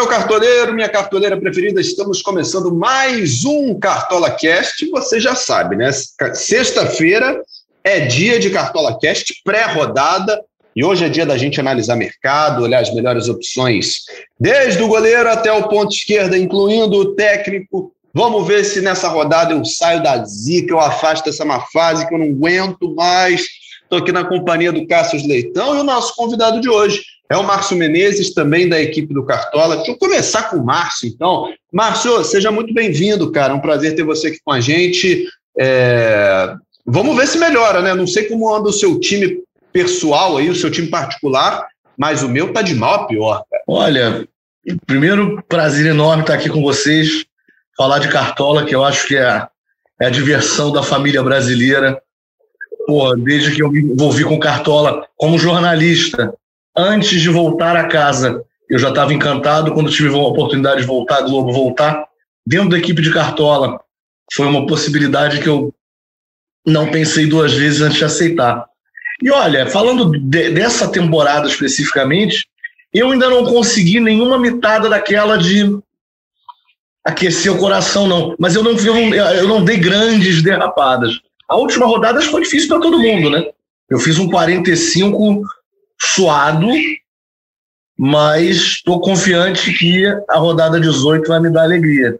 Meu cartoleiro, minha cartoleira preferida. Estamos começando mais um Cartola Cast. Você já sabe, né? Sexta-feira é dia de Cartola Cast, pré-rodada. E hoje é dia da gente analisar mercado, olhar as melhores opções, desde o goleiro até o ponto esquerda, incluindo o técnico. Vamos ver se nessa rodada eu saio da zica, eu afasto essa má fase que eu não aguento mais. Estou aqui na companhia do Cássio Leitão e o nosso convidado de hoje é o Márcio Menezes, também da equipe do Cartola. Deixa eu começar com o Márcio, então. Márcio, seja muito bem-vindo, cara. É um prazer ter você aqui com a gente. É... Vamos ver se melhora, né? Não sei como anda o seu time pessoal aí, o seu time particular, mas o meu tá de mal a pior. Cara. Olha, primeiro prazer enorme estar aqui com vocês, falar de Cartola, que eu acho que é, é a diversão da família brasileira desde que eu me envolvi com Cartola como jornalista, antes de voltar a casa, eu já estava encantado. Quando tive a oportunidade de voltar, a Globo voltar, dentro da equipe de Cartola, foi uma possibilidade que eu não pensei duas vezes antes de aceitar. E olha, falando de, dessa temporada especificamente, eu ainda não consegui nenhuma mitada daquela de aquecer o coração, não. Mas eu não, eu não, eu não dei grandes derrapadas. A última rodada foi difícil para todo mundo, né? Eu fiz um 45 suado, mas estou confiante que a rodada 18 vai me dar alegria.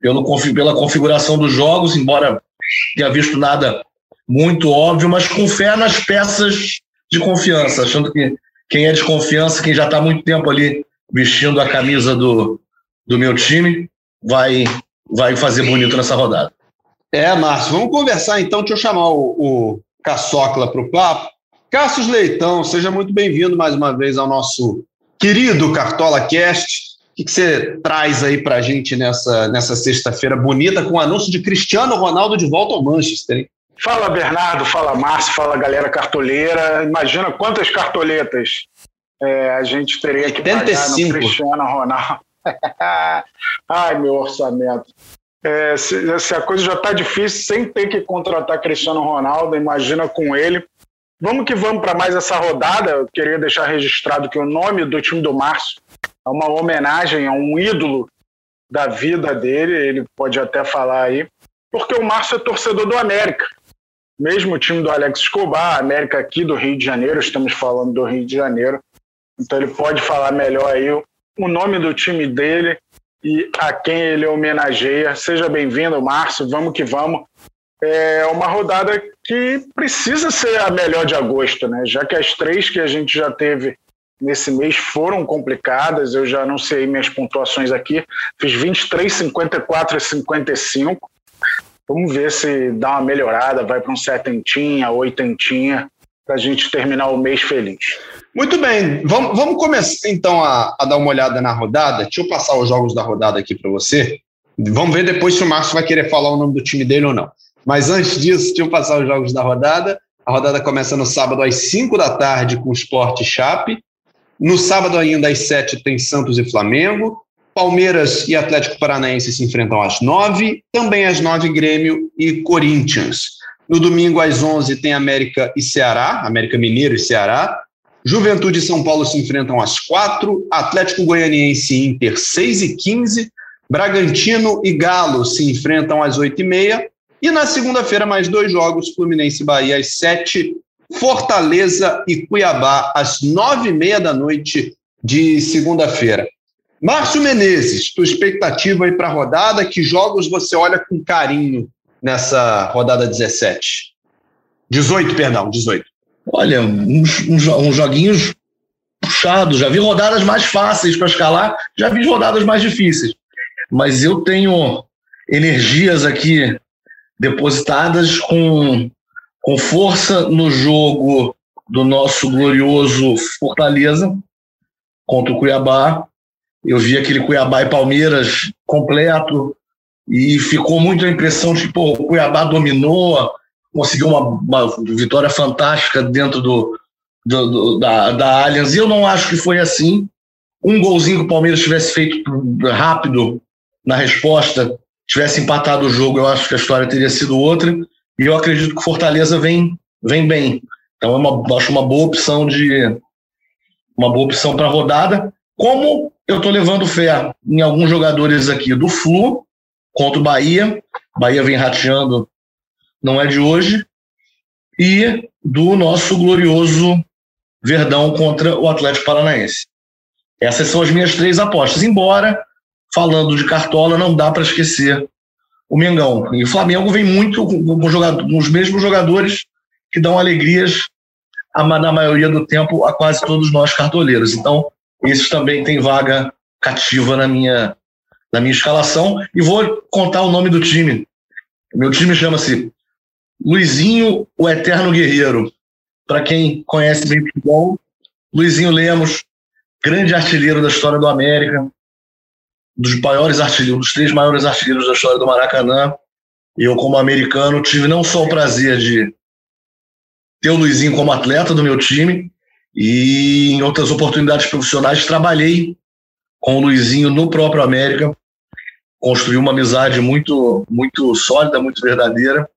Pelo, pela configuração dos jogos, embora tenha visto nada muito óbvio, mas com fé nas peças de confiança, achando que quem é de confiança, quem já está há muito tempo ali vestindo a camisa do, do meu time, vai, vai fazer bonito nessa rodada. É, Márcio, vamos conversar então. Deixa eu chamar o, o Caçocla para o papo. Cássio Leitão, seja muito bem-vindo mais uma vez ao nosso querido Cartola Cast. O que, que você traz aí para a gente nessa, nessa sexta-feira bonita com o anúncio de Cristiano Ronaldo de volta ao Manchester? Hein? Fala Bernardo, fala Márcio, fala galera cartoleira. Imagina quantas cartoletas é, a gente teria que 85. pagar no Cristiano Ronaldo. Ai, meu orçamento. É, se, se, a coisa já está difícil sem ter que contratar Cristiano Ronaldo, imagina com ele. Vamos que vamos para mais essa rodada. Eu queria deixar registrado que o nome do time do Márcio é uma homenagem a um ídolo da vida dele, ele pode até falar aí, porque o Márcio é torcedor do América. Mesmo o time do Alex Escobar, América aqui do Rio de Janeiro, estamos falando do Rio de Janeiro. Então ele pode falar melhor aí o nome do time dele e a quem ele homenageia. Seja bem-vindo, Márcio, vamos que vamos. É uma rodada que precisa ser a melhor de agosto, né? Já que as três que a gente já teve nesse mês foram complicadas, eu já anunciei minhas pontuações aqui, fiz 23, 54 e 55. Vamos ver se dá uma melhorada, vai para um setentinha, oitentinha, para a gente terminar o mês feliz. Muito bem, vamos, vamos começar então a, a, dar uma olhada na rodada. Deixa eu passar os jogos da rodada aqui para você. Vamos ver depois se o Márcio vai querer falar o nome do time dele ou não. Mas antes disso, deixa eu passar os jogos da rodada. A rodada começa no sábado às 5 da tarde com o Sport Chape. No sábado ainda às 7 tem Santos e Flamengo. Palmeiras e Atlético Paranaense se enfrentam às 9. Também às 9 Grêmio e Corinthians. No domingo às 11 tem América e Ceará, América Mineiro e Ceará. Juventude e São Paulo se enfrentam às quatro, Atlético Goianiense e Inter 6 e 15, Bragantino e Galo se enfrentam às 8 e meia, e na segunda-feira mais dois jogos, Fluminense e Bahia às 7, Fortaleza e Cuiabá às nove e meia da noite de segunda-feira. Márcio Menezes, tua expectativa aí para a rodada, que jogos você olha com carinho nessa rodada 17? 18, perdão, 18. Olha, uns, uns, uns joguinhos puxados. Já vi rodadas mais fáceis para escalar, já vi rodadas mais difíceis. Mas eu tenho energias aqui depositadas com, com força no jogo do nosso glorioso Fortaleza contra o Cuiabá. Eu vi aquele Cuiabá e Palmeiras completo e ficou muito a impressão de que pô, o Cuiabá dominou, conseguiu uma, uma vitória fantástica dentro do, do, do, da, da Allianz. E eu não acho que foi assim. Um golzinho que o Palmeiras tivesse feito rápido na resposta, tivesse empatado o jogo, eu acho que a história teria sido outra. E eu acredito que o Fortaleza vem, vem bem. Então é uma, acho uma boa opção de uma boa opção para a rodada. Como eu estou levando fé em alguns jogadores aqui do Flu contra o Bahia, Bahia vem rateando, não é de hoje, e do nosso glorioso Verdão contra o Atlético Paranaense. Essas são as minhas três apostas. Embora, falando de cartola, não dá para esquecer o Mengão. E o Flamengo vem muito com, com, os mesmos jogadores que dão alegrias, na maioria do tempo, a quase todos nós cartoleiros. Então, esses também têm vaga cativa na minha, na minha escalação. E vou contar o nome do time. Meu time chama-se Luizinho, o Eterno Guerreiro. Para quem conhece bem futebol, Luizinho Lemos, grande artilheiro da história do América, dos maiores artilheiros, dos três maiores artilheiros da história do Maracanã. Eu, como americano, tive não só o prazer de ter o Luizinho como atleta do meu time, e em outras oportunidades profissionais trabalhei com o Luizinho no próprio América, construí uma amizade muito, muito sólida, muito verdadeira,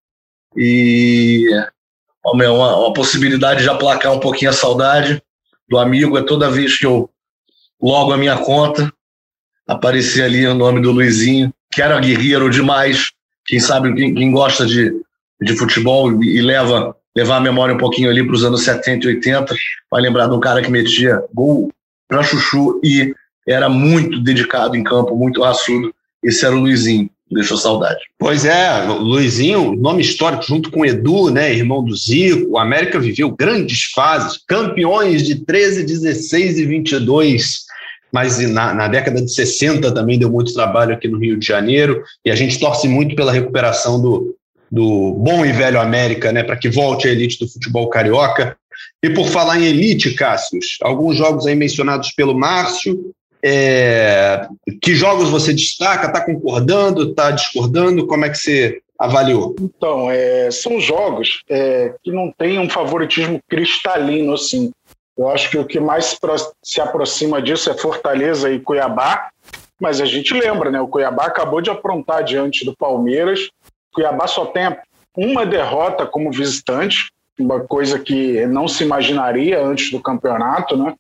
e uma, uma possibilidade de aplacar um pouquinho a saudade do amigo é toda vez que eu logo a minha conta aparecer ali o nome do Luizinho, que era guerreiro demais. Quem sabe, quem, quem gosta de, de futebol e, e leva levar a memória um pouquinho ali para os anos 70 e 80, vai lembrar de um cara que metia gol para chuchu e era muito dedicado em campo, muito raçudo. Esse era o Luizinho deixou saudade. Pois é, Luizinho, nome histórico, junto com Edu, né, irmão do Zico, o América viveu grandes fases, campeões de 13, 16 e 22, mas na, na, década de 60 também deu muito trabalho aqui no Rio de Janeiro, e a gente torce muito pela recuperação do, do bom e velho América, né, para que volte à elite do futebol carioca. E por falar em elite, Cássius, alguns jogos aí mencionados pelo Márcio, é, que jogos você destaca? Está concordando? Está discordando? Como é que você avaliou? Então, é, são jogos é, que não têm um favoritismo cristalino, assim. Eu acho que o que mais se aproxima disso é Fortaleza e Cuiabá, mas a gente lembra, né? O Cuiabá acabou de aprontar diante do Palmeiras. Cuiabá só tem uma derrota como visitante, uma coisa que não se imaginaria antes do campeonato, né?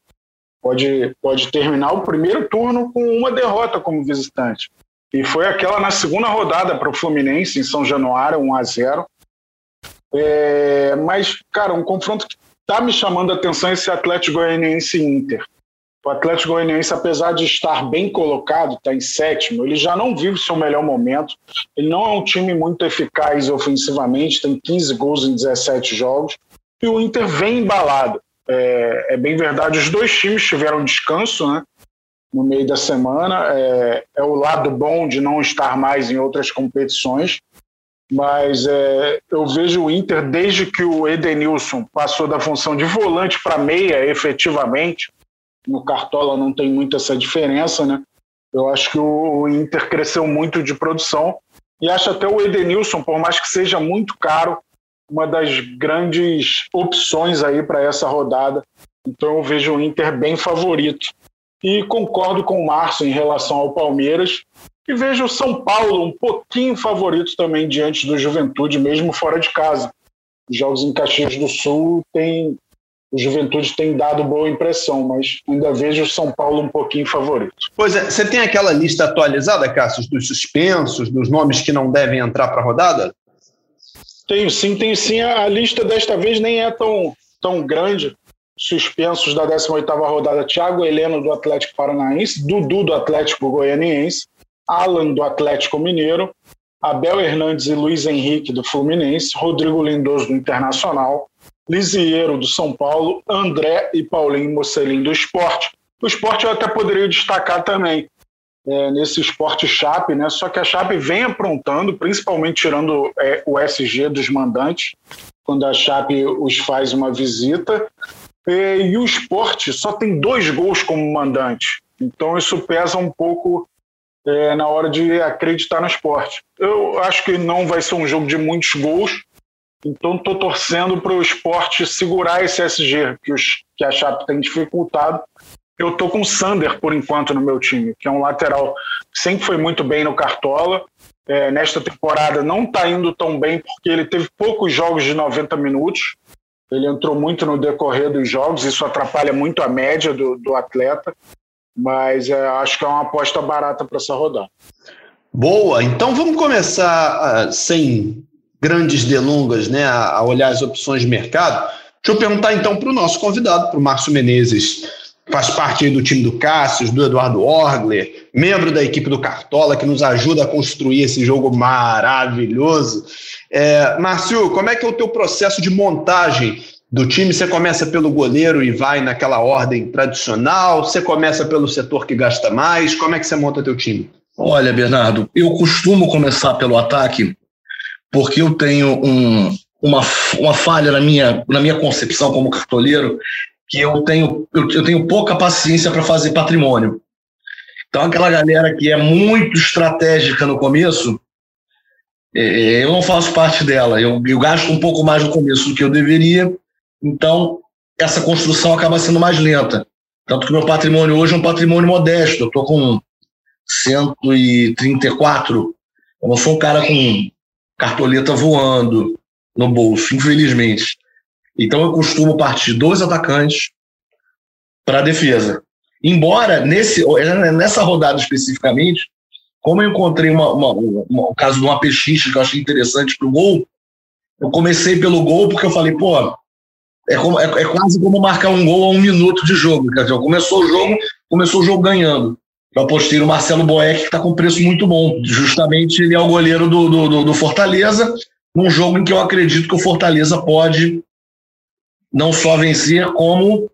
pode, pode terminar o primeiro turno com uma derrota como visitante. E foi aquela na segunda rodada para o Fluminense, em São Januário, 1 a 0 é, Mas, cara, um confronto que está me chamando a atenção esse Atlético Goianiense Inter. O Atlético Goianiense, apesar de estar bem colocado, está em sétimo, ele já não vive seu melhor momento. Ele não é um time muito eficaz ofensivamente, tem 15 gols em 17 jogos. E o Inter vem embalado. É, é, bem verdade, os dois times tiveram descanso né, no meio da semana. É, é, o lado bom de não estar mais em outras competições. Mas é, eu vejo o Inter, desde que o Edenilson passou da função de volante para meia, efetivamente, no Cartola não tem muito essa diferença, né? Eu acho que o Inter cresceu muito de produção e acho até o Edenilson, por mais que seja muito caro, uma das grandes opções aí para essa rodada. Então eu vejo o Inter bem favorito. E concordo com o Márcio em relação ao Palmeiras. E vejo o São Paulo um pouquinho favorito também diante do Juventude, mesmo fora de casa. Os jogos em Caxias do Sul tem o Juventude tem dado boa impressão, mas ainda vejo o São Paulo um pouquinho favorito. Pois é, você tem aquela lista atualizada, Cássio, dos suspensos, dos nomes que não devem entrar para a rodada? Tenho sim, tenho sim. A lista desta vez nem é tão, tão grande. Suspensos da 18ª rodada, Thiago Heleno do Atlético Paranaense, Dudu do Atlético Goianiense, Alan do Atlético Mineiro, Abel Hernandes e Luiz Henrique do Fluminense, Rodrigo Lindoso do Internacional, Lisieiro do São Paulo, André e Paulinho Mocelin do Esporte. O esporte eu até poderia destacar também é, nesse esporte Chape, né? Só que a Chape vem aprontando, principalmente tirando é, o SG dos mandantes, quando a Chape os faz uma visita. É, e o esporte só tem dois gols como mandante. Então isso pesa um pouco é, na hora de acreditar no esporte. Eu acho que não vai ser um jogo de muitos gols, então estou torcendo para o esporte segurar esse SG que, os, que a Chape tem dificultado eu tô com o Sander por enquanto no meu time, que é um lateral que sempre foi muito bem no Cartola. É, nesta temporada não está indo tão bem porque ele teve poucos jogos de 90 minutos. Ele entrou muito no decorrer dos jogos, isso atrapalha muito a média do, do atleta. Mas é, acho que é uma aposta barata para essa rodada. Boa, então vamos começar uh, sem grandes delongas, né, a, a olhar as opções de mercado. Deixa eu perguntar então para o nosso convidado, para o Márcio Menezes, faz parte do time do Cássio, do Eduardo Orgler, membro da equipe do Cartola, que nos ajuda a construir esse jogo maravilhoso. É, Márcio, como é que é o teu processo de montagem do time? Você começa pelo goleiro e vai naquela ordem tradicional? Você começa pelo setor que gasta mais? Como é que você monta teu time? Olha, Bernardo, eu costumo começar pelo ataque porque eu tenho um, uma, uma falha na minha, na minha concepção como cartoleiro, que eu tenho, eu, eu tenho pouca paciência para fazer patrimônio. Então, aquela galera que é muito estratégica no começo, é, eu não faço parte dela. Eu, eu gasto um pouco mais no começo do que eu deveria, então essa construção acaba sendo mais lenta. Tanto que meu patrimônio hoje é um patrimônio modesto. Eu estou com 134. Eu não sou um cara com cartoleta voando no bolso, infelizmente. Então eu costumo partir dois atacantes para a defesa. Embora nesse, nessa rodada especificamente, como eu encontrei uma, uma, uma, o caso de uma pechincha que eu achei interessante para o gol, eu comecei pelo gol porque eu falei, pô, é, como, é, é, quase como marcar um gol a um minuto de jogo. Quer dizer, começou o jogo, começou o jogo ganhando. Eu apostei no Marcelo Boeck, que está com preço muito bom. Justamente ele é o goleiro do, do, do Fortaleza, num jogo em que eu acredito que o Fortaleza pode não só vencer, como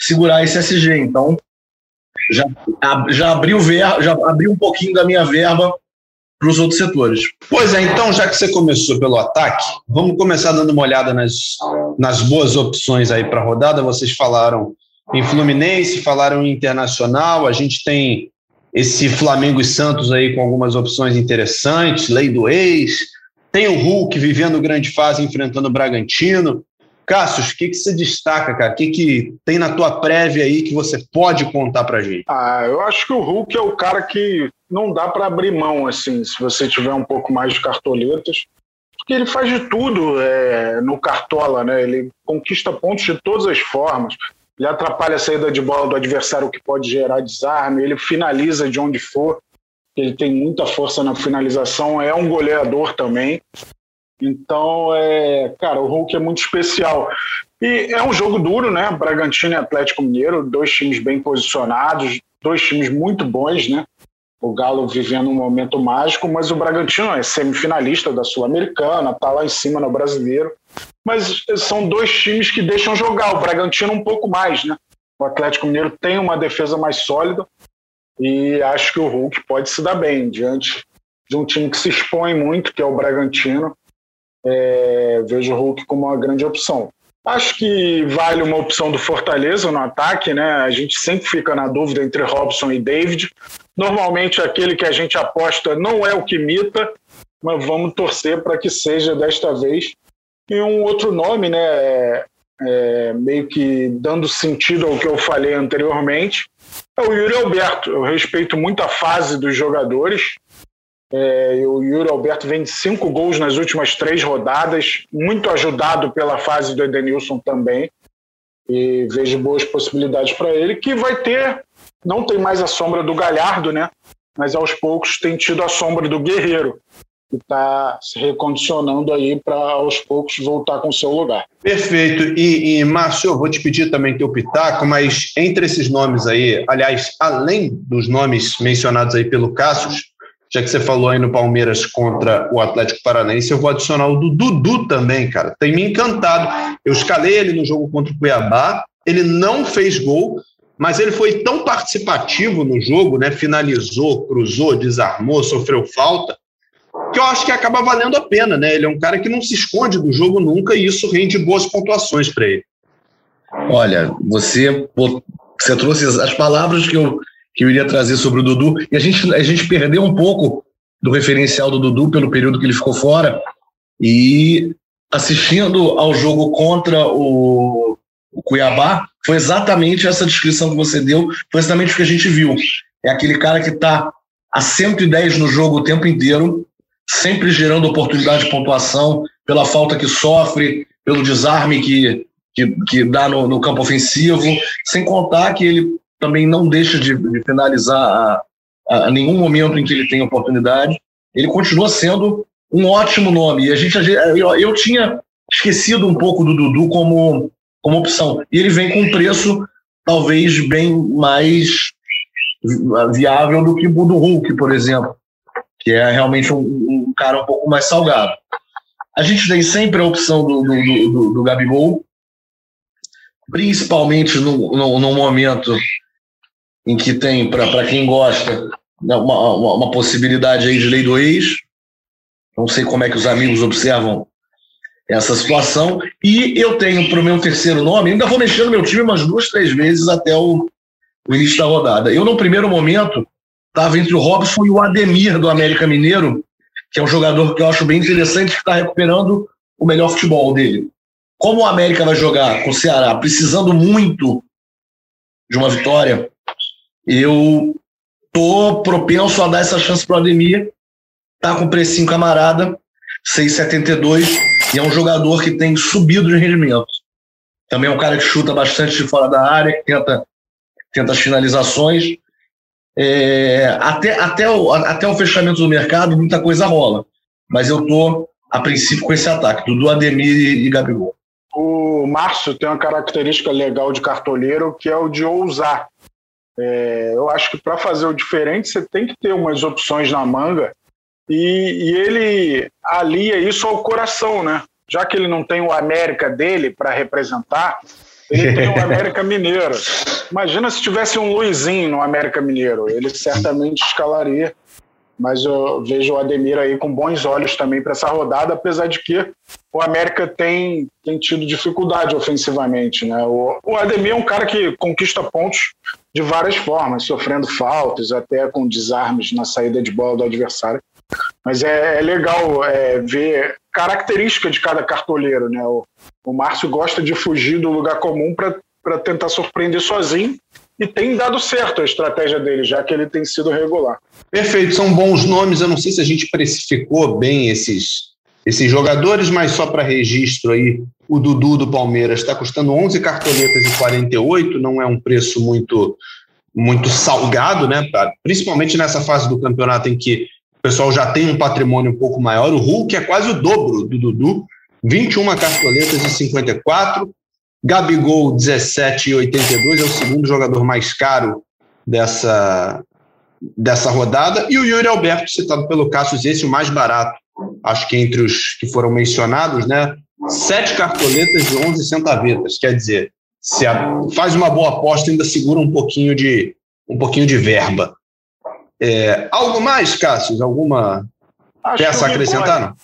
segurar esse SG. Então, já, já abriu ver, já abriu um pouquinho da minha verba para os outros setores. Pois é, então, já que você começou pelo ataque, vamos começar dando uma olhada nas, nas boas opções aí para a rodada. Vocês falaram em Fluminense, falaram em Internacional, a gente tem esse Flamengo e Santos aí com algumas opções interessantes, lei do ex, tem o Hulk vivendo grande fase enfrentando o Bragantino. Cassius, o que, que você destaca, cara? O que, que tem na tua prévia aí que você pode contar pra gente? Ah, eu acho que o Hulk é o cara que não dá para abrir mão, assim, se você tiver um pouco mais de cartoletas. Porque ele faz de tudo é, no cartola, né? Ele conquista pontos de todas as formas. Ele atrapalha a saída de bola do adversário, que pode gerar desarme. Ele finaliza de onde for. Ele tem muita força na finalização. É um goleador também. Então, é, cara, o Hulk é muito especial. E é um jogo duro, né? Bragantino e Atlético Mineiro, dois times bem posicionados, dois times muito bons, né? O Galo vivendo um momento mágico, mas o Bragantino é semifinalista da Sul-Americana, tá lá em cima no Brasileiro. Mas são dois times que deixam jogar. O Bragantino um pouco mais, né? O Atlético Mineiro tem uma defesa mais sólida e acho que o Hulk pode se dar bem diante de um time que se expõe muito, que é o Bragantino é, vejo o Hulk como uma grande opção. Acho que vale uma opção do Fortaleza no ataque, né? A gente sempre fica na dúvida entre Robson e David. Normalmente aquele que a gente aposta não é o que imita, mas vamos torcer para que seja desta vez. E um outro nome, né? É, é, meio que dando sentido ao que eu falei anteriormente, é o Yuri Alberto. Eu respeito muito a fase dos jogadores, é, o Yuri Alberto vem de cinco gols nas últimas três rodadas, muito ajudado pela fase do Edenilson também. E vejo boas possibilidades para ele, que vai ter, não tem mais a sombra do Galhardo, né? Mas aos poucos tem tido a sombra do Guerreiro, que está se recondicionando aí para aos poucos voltar com o seu lugar. Perfeito. E, e Márcio, eu vou te pedir também teu pitaco, mas entre esses nomes aí, aliás, além dos nomes mencionados aí pelo Cassius, já que você falou aí no Palmeiras contra o Atlético Paranaense, eu vou adicionar o do Dudu também, cara. Tem me encantado. Eu escalei ele no jogo contra o Cuiabá, ele não fez gol, mas ele foi tão participativo no jogo, né? Finalizou, cruzou, desarmou, sofreu falta, que eu acho que acaba valendo a pena, né? Ele é um cara que não se esconde do jogo nunca e isso rende boas pontuações para ele. Olha, você, você trouxe as palavras que eu que eu iria trazer sobre o Dudu. E a gente, a gente perdeu um pouco do referencial do Dudu pelo período que ele ficou fora. E assistindo ao jogo contra o, o Cuiabá, foi exatamente essa descrição que você deu, foi exatamente o que a gente viu. É aquele cara que está a 110 no jogo o tempo inteiro, sempre gerando oportunidade de pontuação, pela falta que sofre, pelo desarme que, que, que dá no, no campo ofensivo, sem contar que ele também não deixa de, de finalizar a, a, nenhum momento em que ele tem oportunidade. Ele continua sendo um ótimo nome. E a gente, eu, eu tinha esquecido um pouco do Dudu como, como opção. E ele vem com um preço talvez bem mais viável do que o do Hulk, por exemplo, que é realmente um, um cara um pouco mais salgado. A gente tem sempre a opção do, do, do, do Gabigol, principalmente no, no, no, momento em que tem, para quem gosta, né, uma, uma, uma, possibilidade aí de lei do ex. Não sei como é que os amigos observam essa situação. E eu tenho para o meu terceiro nome, ainda vou mexer no meu time umas duas, três vezes até o, o início da rodada. Eu, no primeiro momento, estava entre o Robson e o Ademir do América Mineiro, que é um jogador que eu acho bem interessante, que está recuperando o melhor futebol dele. Como o América vai jogar com o Ceará precisando muito de uma vitória, eu tô propenso a dar essa chance para o Ademir. Tá com precinho camarada, 6,72, e é um jogador que tem subido de rendimento. Também é um cara que chuta bastante de fora da área, que tenta, tenta as finalizações. É, até, até, o, até o fechamento do mercado, muita coisa rola. Mas eu tô, a princípio, com esse ataque, do Ademir e, e Gabigol. O Márcio tem uma característica legal de cartoleiro, que é o de ousar. É, eu acho que para fazer o diferente, você tem que ter umas opções na manga e, e, ele alia isso ao coração, né? Já que ele não tem o América dele para representar, ele tem o América Mineiro. Imagina se tivesse um Luizinho no América Mineiro, ele certamente escalaria. Mas eu vejo o Ademir aí com bons olhos também para essa rodada, apesar de que o América tem, tem tido dificuldade ofensivamente. Né? O, o Ademir é um cara que conquista pontos de várias formas, sofrendo faltas, até com desarmes na saída de bola do adversário. Mas é, é legal é, ver característica de cada cartoleiro. Né? O, o Márcio gosta de fugir do lugar comum para tentar surpreender sozinho e tem dado certo a estratégia dele, já que ele tem sido regular. Perfeito, são bons nomes. Eu não sei se a gente precificou bem esses, esses jogadores, mas só para registro aí, o Dudu do Palmeiras está custando 11 cartoletas e 48, não é um preço muito muito salgado, né? Principalmente nessa fase do campeonato em que pessoal já tem um patrimônio um pouco maior. O Hulk é quase o dobro do Dudu, 21 cartoletas e 54. Gabigol, 17,82, é o segundo jogador mais caro dessa, dessa rodada. E o Yuri Alberto, citado pelo Cassius, esse o mais barato, acho que entre os que foram mencionados, né? Sete cartoletas e 11 centavetas. Quer dizer, se a, faz uma boa aposta, ainda segura um pouquinho de, um pouquinho de verba. É, algo mais, Cassius? Alguma acho peça a acrescentar?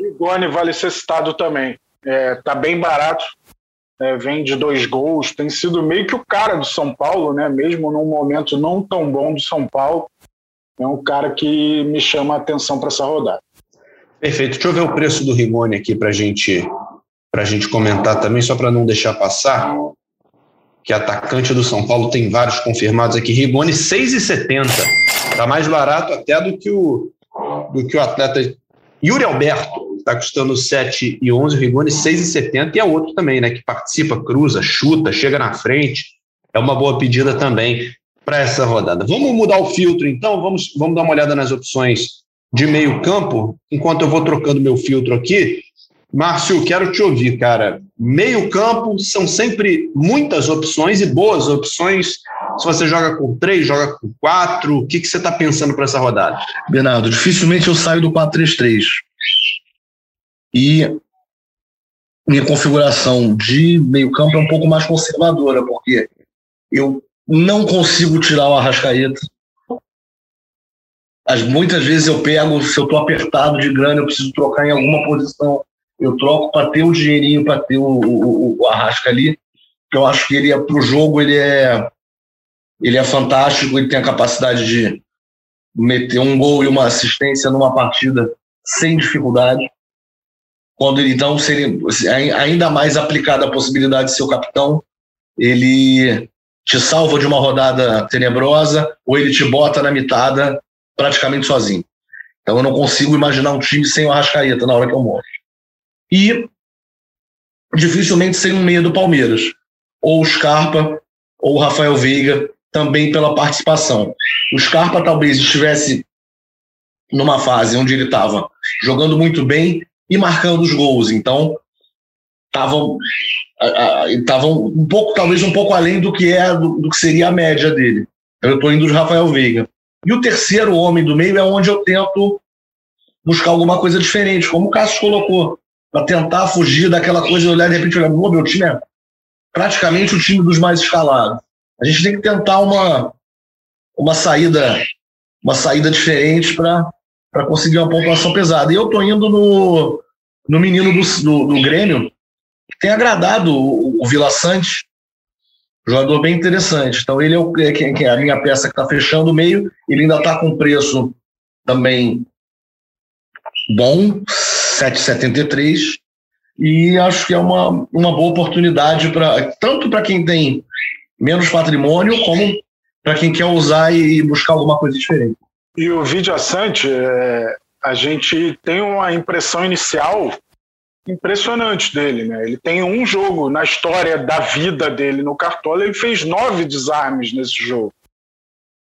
O Rigoni vale ser citado também. Está é, tá bem barato é, vem de dois gols, tem sido meio que o cara do São Paulo, né? Mesmo num momento não tão bom do São Paulo, é um cara que me chama a atenção para essa rodada. Perfeito. Deixa eu ver o preço do Rigoni aqui para gente, a gente comentar também, só para não deixar passar. Que atacante do São Paulo tem vários confirmados aqui. Rigoni 6,70. Está mais barato até do que o, do que o atleta Yuri Alberto está custando 7 e 11, o Rigoni 6,70 e é outro também, né, que participa, cruza, chuta, chega na frente. É uma boa pedida também para essa rodada. Vamos mudar o filtro então, vamos, vamos dar uma olhada nas opções de meio campo, enquanto eu vou trocando meu filtro aqui. Márcio, quero te ouvir, cara. Meio campo são sempre muitas opções e boas opções. Se você joga com três, joga com quatro, o que, que você está pensando para essa rodada? Bernardo, dificilmente eu saio do 4-3-3. E minha configuração de meio-campo é um pouco mais conservadora, porque eu não consigo tirar o Arrascaeta. As, muitas vezes eu pego, se eu estou apertado de grana, eu preciso trocar em alguma posição, eu troco para ter o dinheirinho, para ter o, o, o, Arrasca ali. Eu acho que ele é para o jogo, ele é, ele é fantástico, ele tem a capacidade de meter um gol e uma assistência numa partida sem dificuldade quando ele então seria ainda mais aplicada a possibilidade de ser o capitão, ele te salva de uma rodada tenebrosa ou ele te bota na mitada praticamente sozinho. Então eu não consigo imaginar um time sem o Arrascaeta na hora que eu morro. E dificilmente sem um meia do Palmeiras. Ou o Scarpa, ou o Rafael Veiga, também pela participação. O Scarpa talvez estivesse numa fase onde ele estava jogando muito bem e marcando os gols. Então, estavam estavam um pouco, talvez um pouco além do que é do, do que seria a média dele. Eu estou indo de Rafael Veiga. E o terceiro homem do meio é onde eu tento buscar alguma coisa diferente, como o Cássio colocou, para tentar fugir daquela coisa de olhar de repente olhar, meu time é praticamente o time dos mais escalados. A gente tem que tentar uma uma saída uma saída diferente para conseguir uma pontuação pesada. E eu estou indo no, no menino do, do, do Grêmio, que tem agradado o, o Vila Sante, jogador bem interessante. Então ele é, o, é, é a minha peça que está fechando o meio, ele ainda está com preço também bom, 7,73, e acho que é uma, uma boa oportunidade para tanto para quem tem menos patrimônio, como para quem quer usar e buscar alguma coisa diferente. E o Vídeo Assante, é, a gente tem uma impressão inicial impressionante dele, né? Ele tem um jogo na história da vida dele no Cartola, ele fez nove desarmes nesse jogo.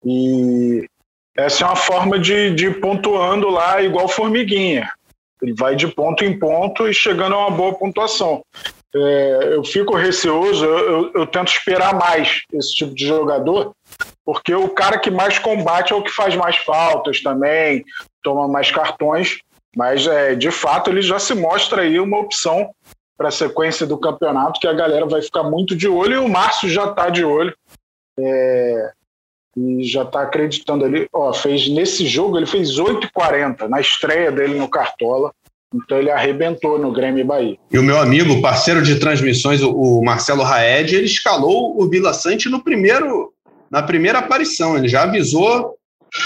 E essa é uma forma de, de pontuando lá igual formiguinha. Ele vai de ponto em ponto e chegando a uma boa pontuação. É, eu fico receoso, eu, eu, tento esperar mais esse tipo de jogador, porque o cara que mais combate é o que faz mais faltas também, toma mais cartões, mas é, de fato ele já se mostra aí uma opção para a sequência do campeonato que a galera vai ficar muito de olho e o Márcio já está de olho. É, e já está acreditando ali. Ó, fez nesse jogo, ele fez 8,40 na estreia dele no Cartola. Então ele arrebentou no Grêmio Bahia. E o meu amigo, parceiro de transmissões, o Marcelo Raed, ele escalou o Vila Sante no primeiro, na primeira aparição. Ele já avisou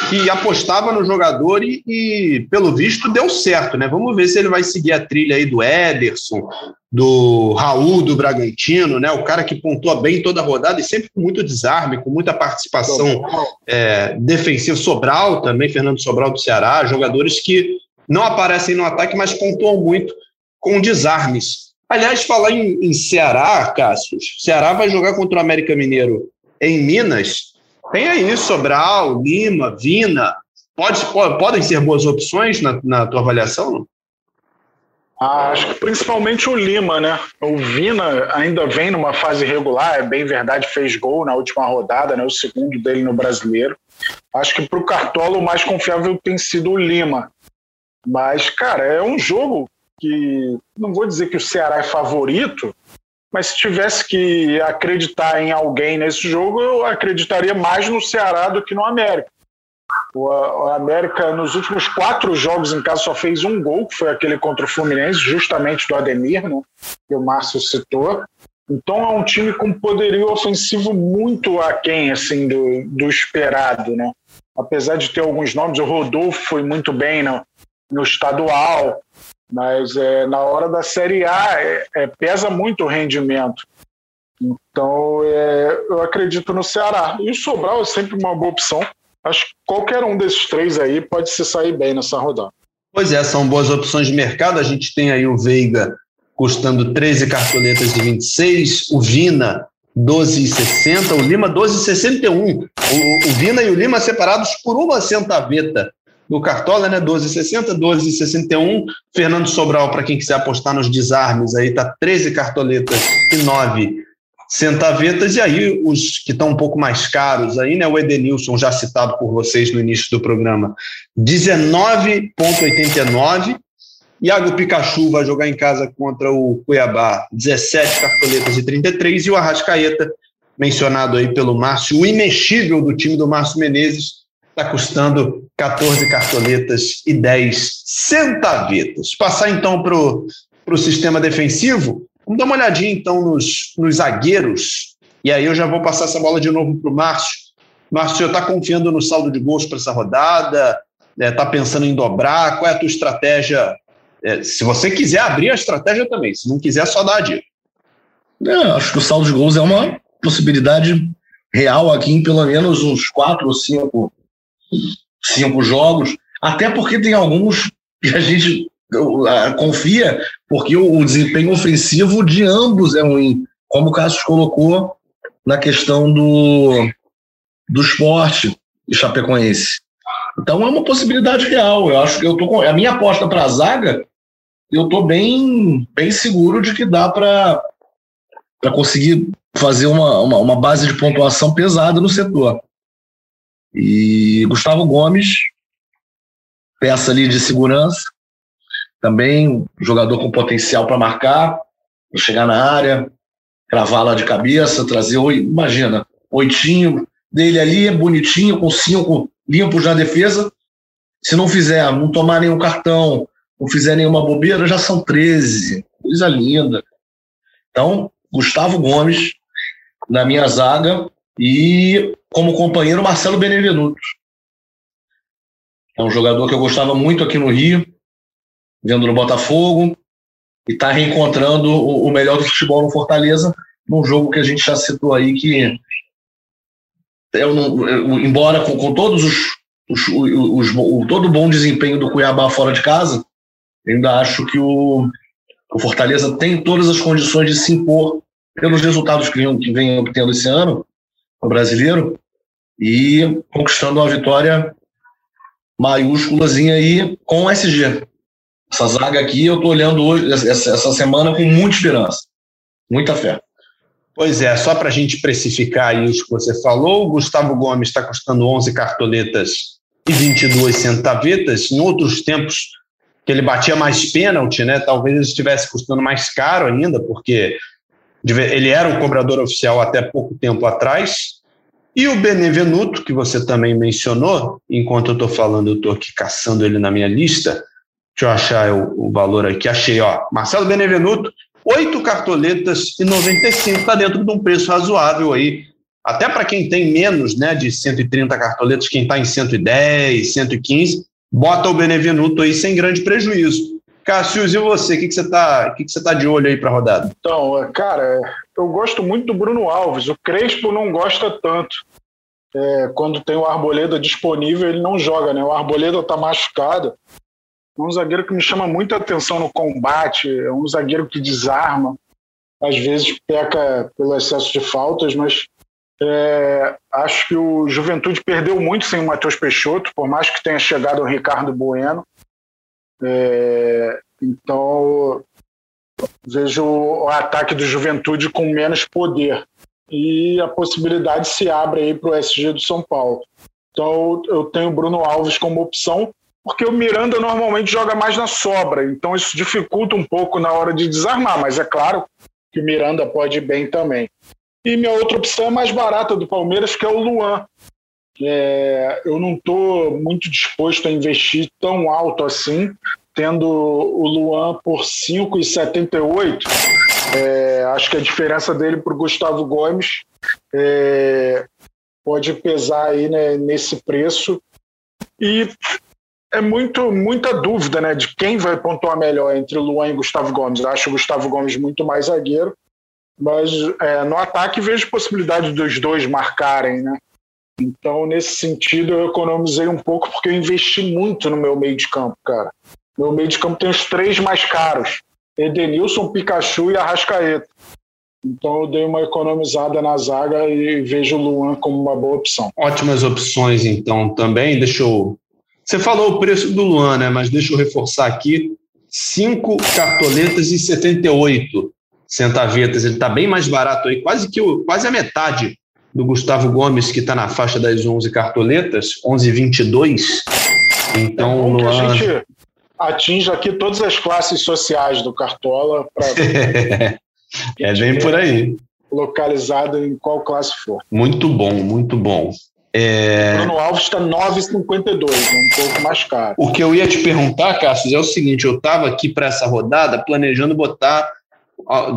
que apostava no jogador e, e, pelo visto, deu certo, né? Vamos ver se ele vai seguir a trilha aí do Ederson, do Raul do Bragantino, né? O cara que pontua bem toda a rodada e sempre com muito desarme, com muita participação é, defensiva. Sobral também, Fernando Sobral do Ceará, jogadores que não aparecem no ataque, mas pontuam muito com desarmes. Aliás, falar em, em Ceará, Cássio, Ceará vai jogar contra o América Mineiro em Minas. Tem aí Sobral, Lima, Vina. Pode, pode, podem ser boas opções na, na tua avaliação? Ah, acho que principalmente o Lima, né? O Vina ainda vem numa fase regular, é bem verdade, fez gol na última rodada, né? O segundo dele no brasileiro. Acho que para o Cartola o mais confiável tem sido o Lima. Mas, cara, é um jogo que não vou dizer que o Ceará é favorito, mas se tivesse que acreditar em alguém nesse jogo, eu acreditaria mais no Ceará do que no América. O, América, nos últimos quatro jogos em casa, só fez um gol, que foi aquele contra o Fluminense, justamente do Ademir, né, que o Márcio citou. Então é um time com poderio ofensivo muito aquém assim, do, do esperado. Né? Apesar de ter alguns nomes, o Rodolfo foi muito bem no, no estadual, mas é, na hora da Série A é, é, pesa muito o rendimento. Então é, eu acredito no Ceará. E o Sobral é sempre uma boa opção. Acho que qualquer um desses três aí pode se sair bem nessa rodada. Pois é, são boas opções de mercado. A gente tem aí o Veiga custando 13 cartoletas de 26, o Vina 12,60, o Lima 12,61. O, o Vina e o Lima separados por uma centaveta no Cartola, né? 12,60, 12,61. Fernando Sobral, para quem quiser apostar nos desarmes, aí tá 13 cartoletas e 9 centavetas. E aí, os que estão um pouco mais caros aí, né? O Edenilson, já citado por vocês no início do programa, 19,89. Iago Pikachu vai jogar em casa contra o Cuiabá, 17 cartoletas e 33. E o Arrascaeta, mencionado aí pelo Márcio, o imexível do time do Márcio Menezes, está custando 14 cartoletas e 10 centavetas. Passar então para o sistema defensivo, vamos dar uma olhadinha então nos, nos zagueiros, e aí eu já vou passar essa bola de novo para o Márcio. Márcio, está confiando no saldo de gols para essa rodada? Está é, pensando em dobrar? Qual é a tua estratégia? É, se você quiser abrir a estratégia também, se não quiser, só dá a dica. É, acho que o saldo de gols é uma possibilidade real aqui em pelo menos uns quatro ou cinco cinco jogos, até porque tem alguns que a gente uh, confia, porque o, desempenho ofensivo de ambos é ruim, como o Cássio colocou na questão do, do esporte e Chapecoense. Então é uma possibilidade real. Eu acho que eu tô com a minha aposta para a zaga. Eu tô bem, bem seguro de que dá para conseguir fazer uma, uma, uma, base de pontuação pesada no setor. E Gustavo Gomes, peça ali de segurança, também jogador com potencial para marcar, chegar na área, cravar lá de cabeça, trazer, imagina, oitinho dele ali, é bonitinho, com cinco limpos na defesa. Se não fizer, não tomar nenhum cartão, não fizer nenhuma bobeira, já são 13. Coisa linda. Então, Gustavo Gomes na minha zaga e como companheiro Marcelo Benevenuto. É um jogador que eu gostava muito aqui no Rio, vendo no Botafogo, e está reencontrando o, melhor do futebol no Fortaleza, num jogo que a gente já citou aí, que eu não, eu, embora com, com, todos os, os, os, os, o, todo o bom desempenho do Cuiabá fora de casa, ainda acho que o, o Fortaleza tem todas as condições de se impor pelos resultados que vem, que vem obtendo esse ano, o brasileiro, e conquistando uma vitória maiúsculazinha aí com o SG. Essa zaga aqui eu estou olhando hoje, essa, semana com muita esperança, muita fé. Pois é, só para a gente precificar isso que você falou, o Gustavo Gomes está custando 11 cartoletas e 22 centavetas. Em outros tempos que ele batia mais pênalti, né? Talvez ele estivesse custando mais caro ainda, porque ele era o cobrador oficial até pouco tempo atrás. E o Benevenuto, que você também mencionou, enquanto eu estou falando, eu estou aqui caçando ele na minha lista, Deixa eu achar o, o valor aqui. Achei, ó. Marcelo Benevenuto, oito cartoletas e 95 está dentro de um preço razoável aí. Até para quem tem menos né, de 130 cartoletas, quem está em 110, 115, bota o Benevenuto aí sem grande prejuízo. Cássio, e você? O que, que você está que que tá de olho aí para a rodada? Então, cara, eu gosto muito do Bruno Alves. O Crespo não gosta tanto. É, quando tem o Arboleda disponível, ele não joga, né? O Arboleda está machucado. É um zagueiro que me chama muita atenção no combate, é um zagueiro que desarma, às vezes peca pelo excesso de faltas, mas é, acho que o Juventude perdeu muito sem o Matheus Peixoto, por mais que tenha chegado o Ricardo Bueno. É, então, vejo o ataque do Juventude com menos poder. E a possibilidade se abre aí para o SG do São Paulo. Então, eu tenho o Bruno Alves como opção, porque o Miranda normalmente joga mais na sobra, então isso dificulta um pouco na hora de desarmar, mas é claro que o Miranda pode ir bem também. E minha outra opção é mais barata do Palmeiras, que é o Luan. É, eu não estou muito disposto a investir tão alto assim, tendo o Luan por 5,78. É, acho que a diferença dele para o Gustavo Gomes é, pode pesar aí né, nesse preço. E é muito, muita dúvida né, de quem vai pontuar melhor entre Luan e Gustavo Gomes. Eu acho o Gustavo Gomes muito mais zagueiro, mas é, no ataque vejo possibilidade dos dois marcarem. Né? Então, nesse sentido, eu economizei um pouco porque eu investi muito no meu meio de campo, cara. Meu meio de campo tem os três mais caros: Edenilson, Pikachu e Arrascaeta. Então eu dei uma economizada na zaga e vejo o Luan como uma boa opção. Ótimas opções, então, também. Deixa eu você falou o preço do Luan, né? Mas deixa eu reforçar aqui: cinco cartoletas e 78 centavetas. Ele está bem mais barato aí, quase que quase a metade do Gustavo Gomes, que está na faixa das 11 cartoletas, 11,22. Então, é Luan. A gente atinge aqui todas as classes sociais do Cartola. Pra... é bem por aí. Localizado em qual classe for. Muito bom, muito bom. É... O Bruno Alves está 9,52, um pouco mais caro. O que eu ia te perguntar, Cássio, é o seguinte: eu estava aqui para essa rodada planejando botar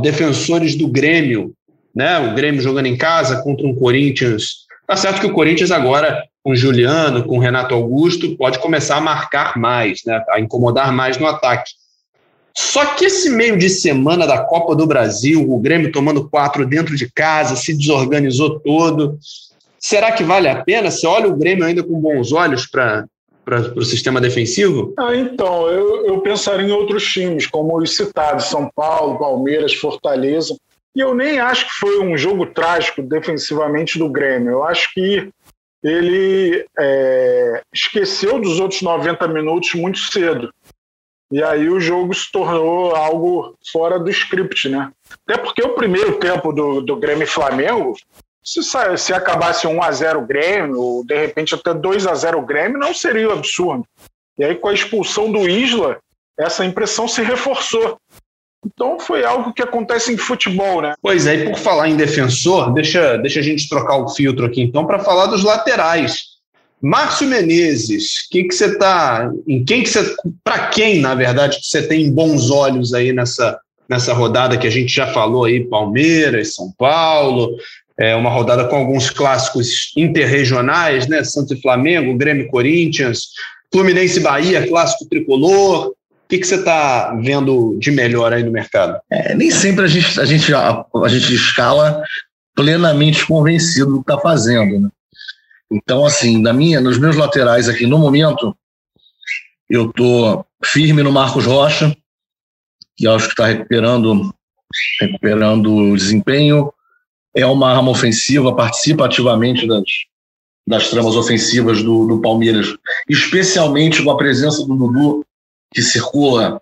defensores do Grêmio, né? O Grêmio jogando em casa contra um Corinthians. Tá certo que o Corinthians agora, com Juliano, com o Renato Augusto, pode começar a marcar mais, né? A incomodar mais no ataque. Só que esse meio de semana da Copa do Brasil, o Grêmio tomando quatro dentro de casa, se desorganizou todo. Será que vale a pena? Você olha o Grêmio ainda com bons olhos para para o sistema defensivo? Ah, então, eu, eu pensaria em outros times, como os citados, São Paulo, Palmeiras, Fortaleza. E eu nem acho que foi um jogo trágico defensivamente do Grêmio. Eu acho que ele é, esqueceu dos outros 90 minutos muito cedo. E aí o jogo se tornou algo fora do script, né? Até porque o primeiro tempo do, do Grêmio e Flamengo, se, se acabasse 1 a 0 Grêmio, ou de repente até 2 a 0 Grêmio, não seria um absurdo. E aí com a expulsão do Isla, essa impressão se reforçou. Então foi algo que acontece em futebol, né? Pois é, e por falar em defensor, deixa, deixa a gente trocar o filtro aqui então para falar dos laterais. Márcio Menezes, que que você tá, em quem que você, para quem na verdade que você tem bons olhos aí nessa nessa rodada que a gente já falou aí, Palmeiras, São Paulo, é uma rodada com alguns clássicos interregionais, né? Santos e Flamengo, Grêmio e Corinthians, Fluminense e Bahia, clássico tricolor. O que, que você está vendo de melhor aí no mercado? É, nem sempre a gente, a, gente, a, a gente escala plenamente convencido do que está fazendo. Né? Então, assim, na minha, nos meus laterais aqui, no momento, eu estou firme no Marcos Rocha, que acho que está recuperando, recuperando o desempenho. É uma arma ofensiva, participa ativamente das, das tramas ofensivas do, do Palmeiras, especialmente com a presença do Dudu que circula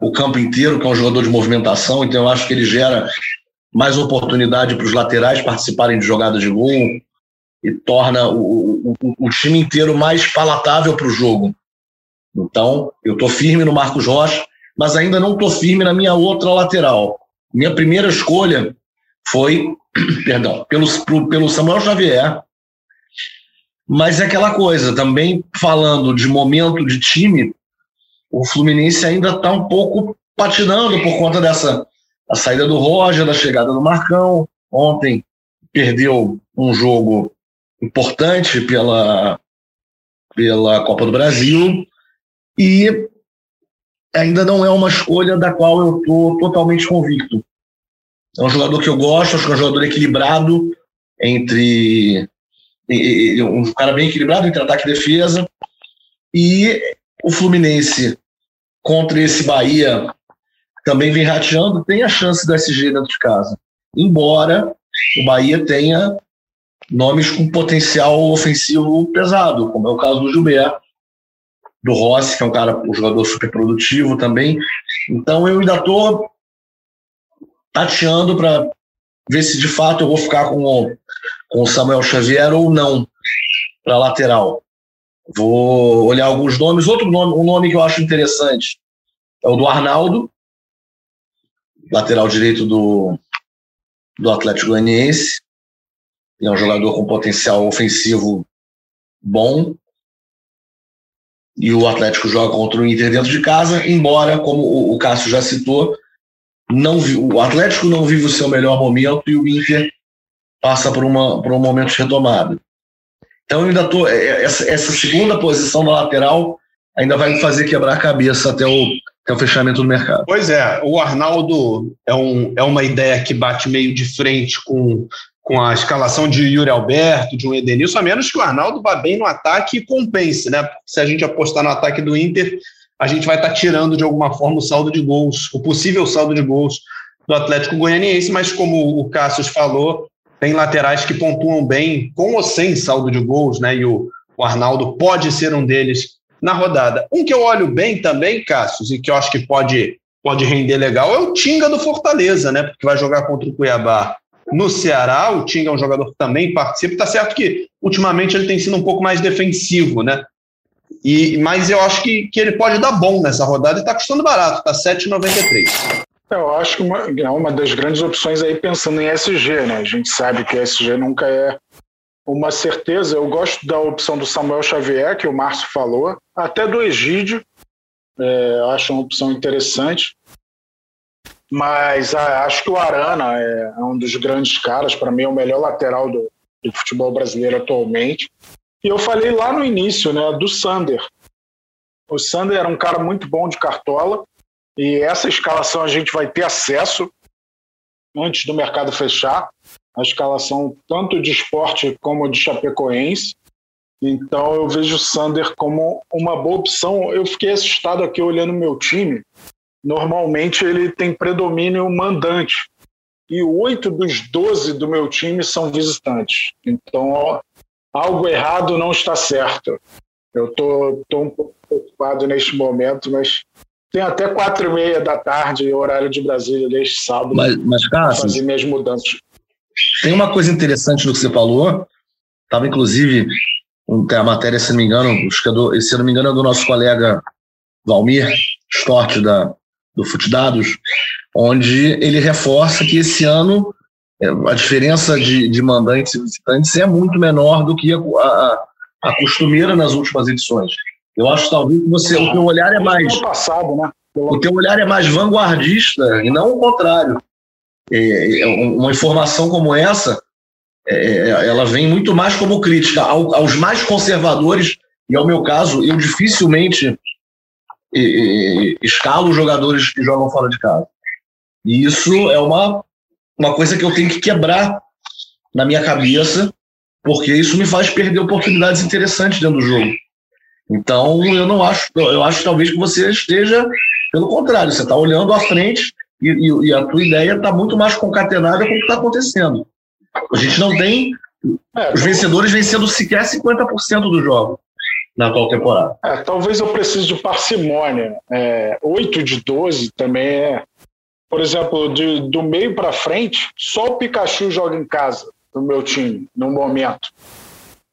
o campo inteiro, que é um jogador de movimentação, então eu acho que ele gera mais oportunidade para os laterais participarem de jogadas de gol e torna o, o, o time inteiro mais palatável para o jogo. Então, eu estou firme no Marcos Rocha, mas ainda não estou firme na minha outra lateral. Minha primeira escolha foi, perdão, pelo, pelo Samuel Xavier, mas é aquela coisa, também falando de momento de time, o Fluminense ainda está um pouco patinando por conta dessa a saída do Roger, da chegada do Marcão. Ontem perdeu um jogo importante pela, pela Copa do Brasil e ainda não é uma escolha da qual eu estou totalmente convicto. É um jogador que eu gosto, acho que é um jogador equilibrado entre um cara bem equilibrado entre ataque e defesa. E o Fluminense contra esse Bahia também vem rateando, tem a chance do SG dentro de casa. Embora o Bahia tenha nomes com potencial ofensivo pesado, como é o caso do Gilberto, do Rossi, que é um cara, um jogador super produtivo também. Então eu ainda estou tateando para ver se de fato eu vou ficar com o, com o Samuel Xavier ou não para lateral. Vou olhar alguns nomes. Outro nome, um nome que eu acho interessante é o do Arnaldo, lateral direito do, do Atlético Goianiense. É um jogador com potencial ofensivo bom. E o Atlético joga contra o Inter dentro de casa, embora, como o, o Cássio já citou, não o Atlético não vive o seu melhor momento e o Inter passa por, uma, por um momento de retomada. Então, ainda tô. É, é, essa, essa segunda posição na lateral ainda vai fazer quebrar a cabeça até o, até o fechamento do mercado. Pois é, o Arnaldo é, um, é uma ideia que bate meio de frente com, com a escalação de Yuri Alberto, de um Edenilson, a menos que o Arnaldo vá bem no ataque e compense, né? Se a gente apostar no ataque do Inter, a gente vai estar tá tirando de alguma forma o saldo de gols, o possível saldo de gols do Atlético Goianiense, mas como o Cassius falou, tem laterais que pontuam bem com ou sem saldo de gols, né? E o, o Arnaldo pode ser um deles na rodada. Um que eu olho bem também, Cassius, e que eu acho que pode, pode render legal, é o Tinga do Fortaleza, né? Porque vai jogar contra o Cuiabá no Ceará. O Tinga é um jogador que também participa. Tá certo que ultimamente ele tem sido um pouco mais defensivo, né? E, mas eu acho que, que ele pode dar bom nessa rodada e está custando barato, tá 7,93. Eu acho que uma, é uma das grandes opções aí pensando em SG, né? A gente sabe que SG nunca é uma certeza. Eu gosto da opção do Samuel Xavier, que o Márcio falou, até do Egídio. É, acho uma opção interessante. Mas ah, acho que o Arana é, é um dos grandes caras, para mim é o melhor lateral do, do, futebol brasileiro atualmente. E eu falei lá no início, né, do Sander. O Sander era um cara muito bom de cartola, e essa escalação a gente vai ter acesso antes do mercado fechar a escalação tanto de esporte como de Chapecoense. Então eu vejo o Sander como uma boa opção. Eu fiquei assustado aqui olhando meu time. Normalmente ele tem predomínio mandante. E oito dos doze do meu time são visitantes. Então algo errado não está certo. Eu tô um pouco preocupado neste momento, mas tem até quatro e meia da tarde, horário de Brasília, neste sábado. Mas, mas Cássio, fazer minhas mudanças. Tem uma coisa interessante no que você falou. Estava, inclusive, tem a matéria, se não me engano, é do, se não me engano, é do nosso colega Valmir Stort, da, do Futdados, onde ele reforça que esse ano é, a diferença de, de mandantes e visitantes é muito menor do que a, a, a costumeira nas últimas edições. Eu acho talvez que você, o teu olhar é mais passado, né? O teu olhar é mais vanguardista e não o contrário. É, é, uma informação como essa, é, ela vem muito mais como crítica ao, aos mais conservadores e ao meu caso, eu dificilmente escalo jogadores que jogam fora de casa. E isso é uma, uma coisa que eu tenho que quebrar na minha cabeça, porque isso me faz perder oportunidades interessantes dentro do jogo. Então, eu não acho, eu acho talvez que você esteja pelo contrário, você está olhando à frente e, e, e, a tua ideia está muito mais concatenada com o que está acontecendo. A gente não tem é, os vencedores vencendo sequer 50% do jogo na atual temporada. É, talvez eu precise de parcimônia. É, 8 de 12 também é. Por exemplo, de, do meio para frente, só o Pikachu joga em casa no meu time, no momento.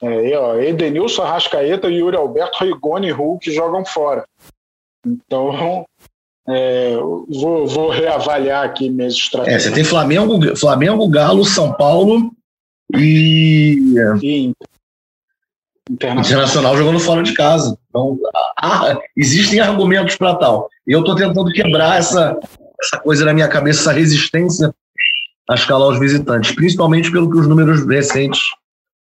É, ó, Edenilson, Arrascaeta, Yuri Alberto, Rigoni e Hulk jogam fora. Então, é, vou, vou, reavaliar aqui minhas estratégias. É, você tem Flamengo, Flamengo, Galo, São Paulo e. e Internacional. Internacional jogando fora de casa. Então, há, existem argumentos para tal. E eu estou tentando quebrar essa, essa coisa na minha cabeça, essa resistência a escalar os visitantes, principalmente pelo que os números recentes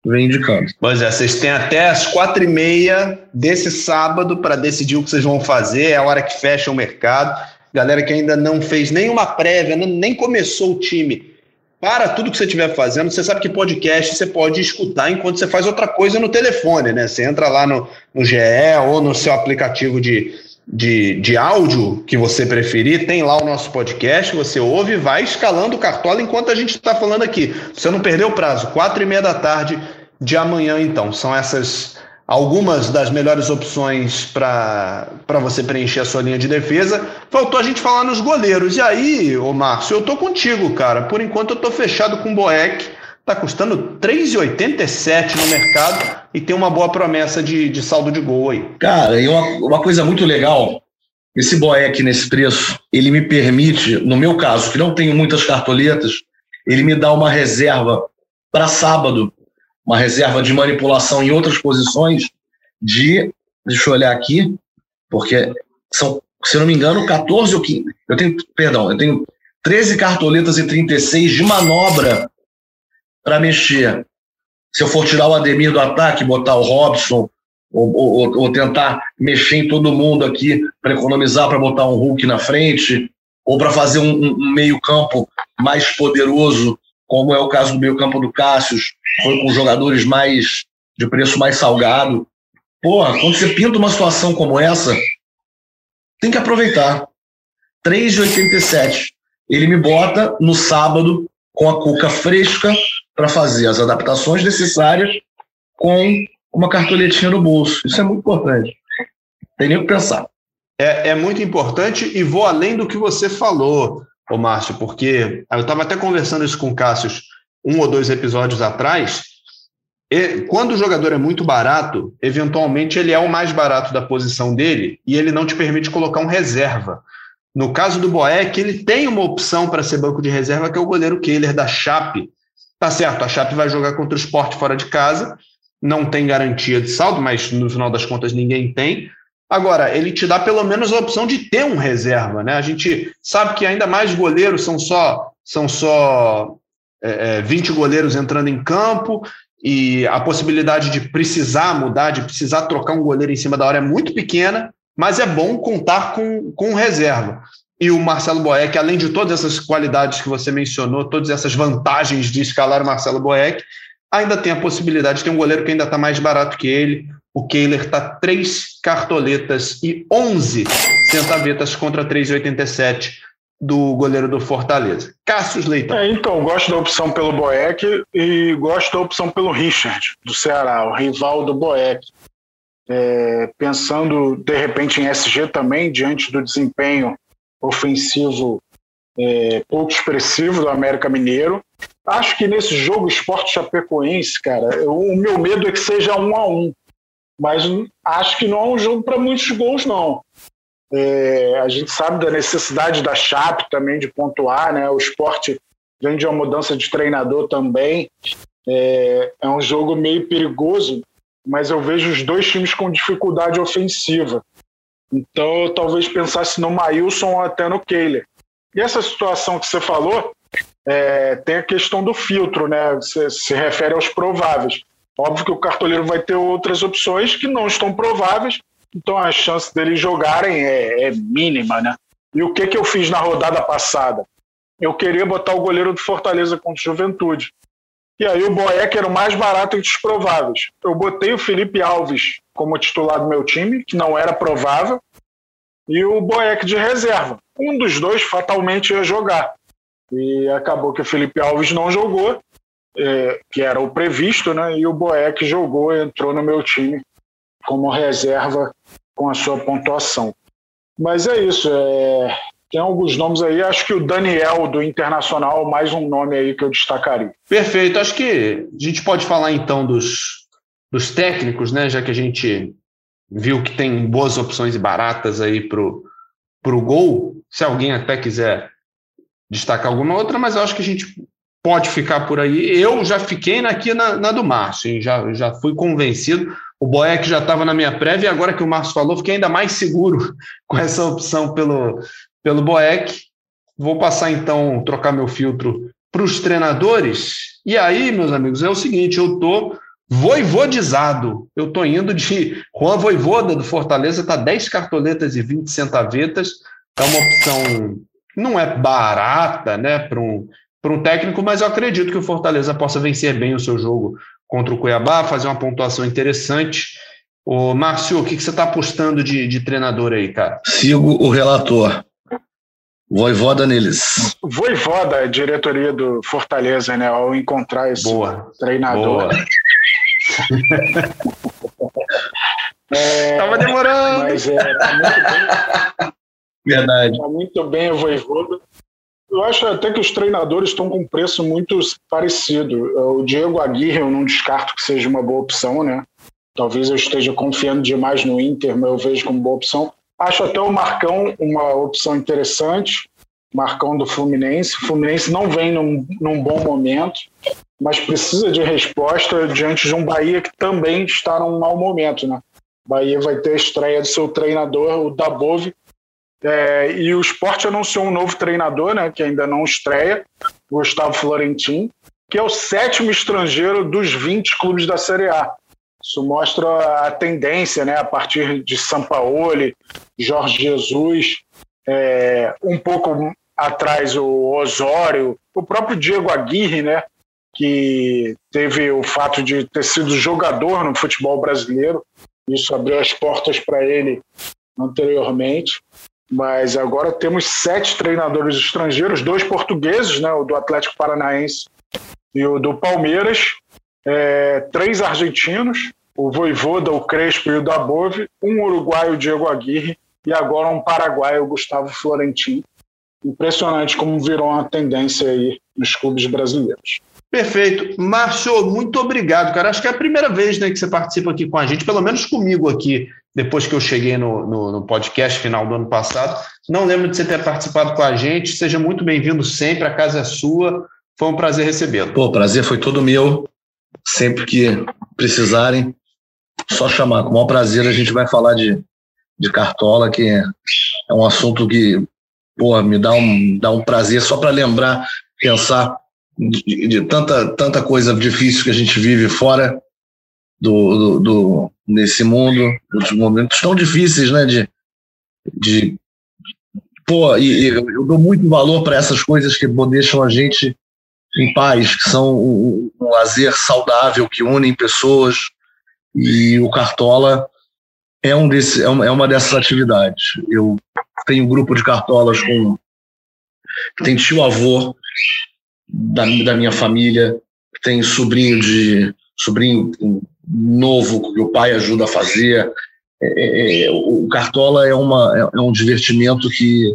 vem indicando. Pois é, vocês têm até as quatro e meia desse sábado para decidir o que vocês vão fazer, é a hora que fecha o mercado. Galera que ainda não fez nenhuma prévia, nem começou o time, para tudo que você estiver fazendo. Você sabe que podcast você pode escutar enquanto você faz outra coisa no telefone, né? Você entra lá no, no GE ou no seu aplicativo de, de, de áudio que você preferir, tem lá o nosso podcast, você ouve e vai escalando o cartola enquanto a gente está falando aqui. Você não perdeu o prazo, quatro e meia da tarde de amanhã, então. São essas algumas das melhores opções para você preencher a sua linha de defesa. Faltou a gente falar nos goleiros. E aí, ô Márcio, eu tô contigo, cara. Por enquanto eu tô fechado com o Boeck. Tá custando 3,87 no mercado e tem uma boa promessa de, de saldo de gol aí. Cara, e uma, uma coisa muito legal, esse Boeck nesse preço, ele me permite, no meu caso, que não tenho muitas cartoletas, ele me dá uma reserva para sábado uma reserva de manipulação em outras posições de, deixa eu olhar aqui, porque são, se eu não me engano, 14 ou 15, eu tenho, perdão, eu tenho 13 cartoletas e 36 de manobra para mexer. Se eu for tirar o Ademir do ataque, botar o Robson, ou, ou, ou tentar mexer em todo mundo aqui para economizar, para botar um Hulk na frente, ou para fazer um, um meio-campo mais poderoso como é o caso do meio campo do Cássius, foi com jogadores mais de preço mais salgado. Porra, quando você pinta uma situação como essa, tem que aproveitar. 3,87. Ele me bota no sábado com a cuca fresca para fazer as adaptações necessárias com uma cartoletinha no bolso. Isso é muito importante. Tem nem o que pensar. É, é muito importante e vou além do que você falou ô Márcio, porque eu estava até conversando isso com o Cássio um ou dois episódios atrás. E, quando o jogador é muito barato, eventualmente ele é o mais barato da posição dele e ele não te permite colocar um reserva. No caso do Boeck, ele tem uma opção para ser banco de reserva, que é o goleiro Kehler da Chape. Tá certo, a Chape vai jogar contra o esporte fora de casa, não tem garantia de saldo, mas no final das contas ninguém tem. Agora, ele te dá pelo menos a opção de ter um reserva, né? A gente sabe que ainda mais goleiros são só são só é, 20 é, goleiros entrando em campo e a possibilidade de precisar mudar, de precisar trocar um goleiro em cima da hora é muito pequena, mas é bom contar com, com reserva. E o Marcelo Boeck, além de todas essas qualidades que você mencionou, todas essas vantagens de escalar o Marcelo Boeck, ainda tem a possibilidade de ter um goleiro que ainda está mais barato que ele, o Kehler está três cartoletas e 11 centavetas contra 3,87 do goleiro do Fortaleza. Cassius Leitão. É, então, gosto da opção pelo Boeck e gosto da opção pelo Richard, do Ceará, o rival do Boeck. É, pensando, de repente, em SG também, diante do desempenho ofensivo é, pouco expressivo do América Mineiro. Acho que nesse jogo Esporte Chapecoense, cara, o meu medo é que seja um a um. Mas acho que não é um jogo para muitos gols, não. É, a gente sabe da necessidade da Chape também de pontuar, né? O esporte vem de uma mudança de treinador também. É, é um jogo meio perigoso, mas eu vejo os dois times com dificuldade ofensiva. Então eu talvez pensasse no Maílson ou até no Kehler. E essa situação que você falou é, tem a questão do filtro, né? Você se refere aos prováveis. Óbvio que o cartoleiro vai ter outras opções que não estão prováveis, então a chance deles jogarem é, é mínima, né? E o que, que eu fiz na rodada passada? Eu queria botar o goleiro do Fortaleza contra o Juventude. E aí o Boeck era o mais barato entre os prováveis. Eu botei o Felipe Alves como titular do meu time, que não era provável, e o Boeck de reserva. Um dos dois fatalmente ia jogar. E acabou que o Felipe Alves não jogou, é, que era o previsto, né? E o Boeck jogou, entrou no meu time como reserva com a sua pontuação. Mas é isso. É... Tem alguns nomes aí, acho que o Daniel do Internacional, mais um nome aí que eu destacaria. Perfeito. Acho que a gente pode falar então dos, dos técnicos, né? Já que a gente viu que tem boas opções e baratas aí pro, pro gol. Se alguém até quiser destacar alguma outra, mas eu acho que a gente pode ficar por aí. Eu já fiquei aqui na, na do Márcio, já, já fui convencido. O Boeck já estava na minha prévia e agora que o Márcio falou, fiquei ainda mais seguro com essa opção pelo, pelo Boeck. Vou passar então, trocar meu filtro para os treinadores. E aí, meus amigos, é o seguinte: eu estou voivodizado. Eu estou indo de Juan Voivoda do Fortaleza, está 10 cartoletas e 20 centavetas. É uma opção, não é barata né, para um, um técnico, mas eu acredito que o Fortaleza possa vencer bem o seu jogo contra o Cuiabá, fazer uma pontuação interessante. Ô, Márcio, o que, que você está apostando de, de treinador aí, cara? Sigo o relator. Voivoda neles. Voivoda, diretoria do Fortaleza, né? Ao encontrar esse Boa. treinador. Boa. é, Tava demorando. Mas é, tá muito bem. Verdade. Tá muito bem o Voivoda. Eu acho até que os treinadores estão com um preço muito parecido. O Diego Aguirre eu não descarto que seja uma boa opção, né? Talvez eu esteja confiando demais no Inter, mas eu vejo como boa opção. Acho até o Marcão uma opção interessante. Marcão do Fluminense. O Fluminense não vem num, num bom momento, mas precisa de resposta diante de um Bahia que também está num mau momento, né? Bahia vai ter a estreia do seu treinador, o Dabove, é, e o esporte anunciou um novo treinador, né, que ainda não estreia, Gustavo Florentin, que é o sétimo estrangeiro dos 20 clubes da Série A. Isso mostra a tendência, né, a partir de Sampaoli, Jorge Jesus, é, um pouco atrás o Osório, o próprio Diego Aguirre, né, que teve o fato de ter sido jogador no futebol brasileiro. Isso abriu as portas para ele anteriormente. Mas agora temos sete treinadores estrangeiros, dois portugueses, né, o do Atlético Paranaense e o do Palmeiras, é, três argentinos, o Voivoda, o Crespo e o Dabove, um uruguaio, o Diego Aguirre, e agora um paraguaio, o Gustavo Florentin. Impressionante como virou uma tendência aí nos clubes brasileiros. Perfeito. Márcio, muito obrigado, cara. Acho que é a primeira vez né, que você participa aqui com a gente, pelo menos comigo aqui, depois que eu cheguei no, no, no, podcast final do ano passado. Não lembro de você ter participado com a gente. Seja muito bem-vindo sempre, a casa é sua. Foi um prazer recebê-lo. Pô, prazer foi todo meu. Sempre que precisarem, só chamar. Com o maior prazer a gente vai falar de, de cartola, que é, um assunto que pô, me dá um, dá um prazer só para lembrar, pensar de, de, tanta, tanta coisa difícil que a gente vive fora do, do, do nesse mundo, os momentos tão difíceis, né? De, de pô, e, e eu dou muito valor para essas coisas que deixam a gente em paz, que são um, um lazer saudável que unem pessoas e o Cartola é um desse, é uma, é dessas atividades. Eu tenho um grupo de cartolas com tem tio-avô da, da minha família, tem sobrinho de sobrinho novo que o pai ajuda a fazer. É, é, é o Cartola é, uma, é, é um divertimento que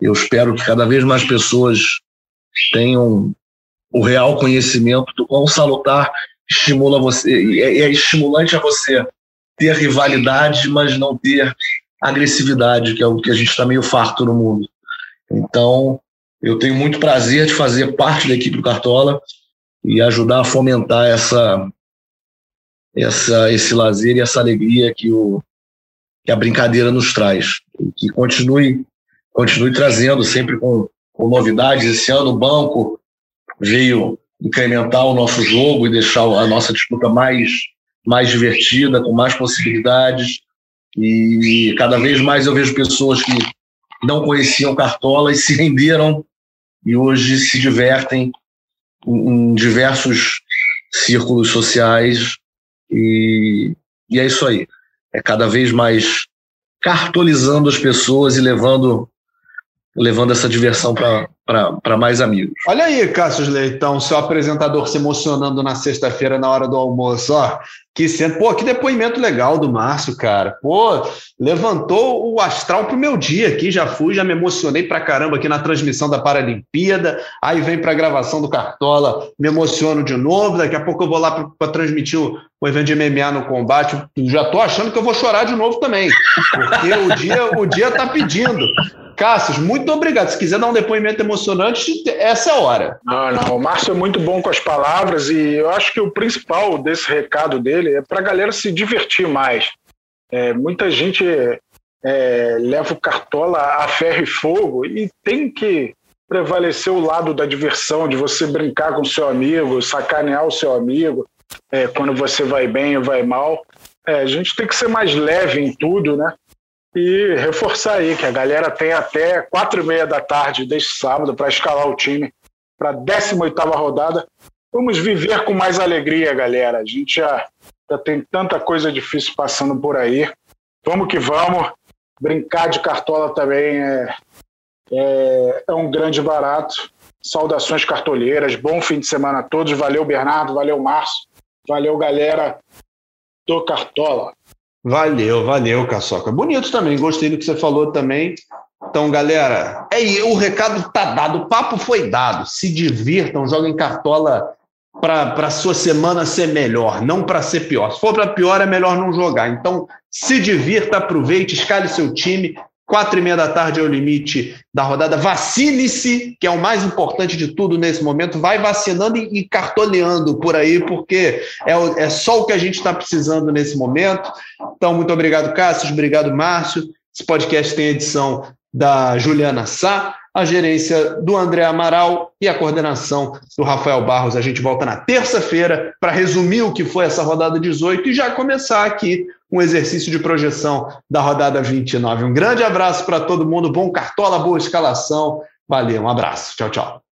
eu espero que cada vez mais pessoas tenham o real conhecimento do quão salutar estimula você, é, é estimulante a você ter rivalidade, mas não ter agressividade, que é o que a gente está meio farto no mundo. Então, eu tenho muito prazer de fazer parte da equipe do Cartola e ajudar a fomentar essa, essa esse lazer e essa alegria que, o, que a brincadeira nos traz. E que continue, continue trazendo sempre com, com novidades. Esse ano o banco veio incrementar o nosso jogo e deixar a nossa disputa mais, mais divertida, com mais possibilidades. E cada vez mais eu vejo pessoas que não conheciam Cartola e se renderam e hoje se divertem em, diversos círculos sociais. E, e é isso aí. É cada vez mais cartolizando as pessoas e levando levando essa diversão para mais amigos. Olha aí, Cássio Leitão, seu apresentador se emocionando na sexta-feira na hora do almoço. Ó, que pô, que depoimento legal do Márcio, cara. Pô, levantou o astral pro meu dia aqui, já fui, já me emocionei pra caramba aqui na transmissão da Paralimpíada. Aí vem pra gravação do Cartola, me emociono de novo. Daqui a pouco eu vou lá para transmitir o, o, evento de MMA no combate. Já tô achando que eu vou chorar de novo também, porque o dia, o dia tá pedindo. Cássio, muito obrigado. Se quiser dar um depoimento emocionante, essa é a hora. Não, não. O Márcio é muito bom com as palavras e eu acho que o principal desse recado dele é para a galera se divertir mais. É, muita gente é, leva o cartola a ferro e fogo e tem que prevalecer o lado da diversão, de você brincar com seu amigo, sacanear o seu amigo, é, quando você vai bem ou vai mal. É, a gente tem que ser mais leve em tudo, né? E reforçar aí que a galera tem até quatro e meia da tarde deste sábado para escalar o time para a 18 rodada. Vamos viver com mais alegria, galera. A gente já, já tem tanta coisa difícil passando por aí. Vamos que vamos. Brincar de cartola também é, é, é um grande barato. Saudações cartoleiras. Bom fim de semana a todos. Valeu, Bernardo. Valeu, Márcio. Valeu, galera do Cartola. Valeu, valeu, Caçoca. Bonito também, gostei do que você falou também. Então, galera, é o recado tá dado, o papo foi dado. Se divirtam, joguem cartola para a sua semana ser melhor, não para ser pior. Se for para pior, é melhor não jogar. Então, se divirta, aproveite, escale seu time, Quatro e meia da tarde é o limite da rodada. Vacine-se, que é o mais importante de tudo nesse momento. Vai vacinando e, cartoleando por aí, porque é, é só o que a gente está precisando nesse momento. Então, muito obrigado, Cássio. Obrigado, Márcio. Esse podcast tem edição da Juliana Sá, a gerência do André Amaral e a coordenação do Rafael Barros. A gente volta na terça-feira para resumir o que foi essa rodada 18 e já começar aqui um exercício de projeção da rodada 29. Um grande abraço para todo mundo, bom cartola, boa escalação. Valeu, um abraço. Tchau, tchau.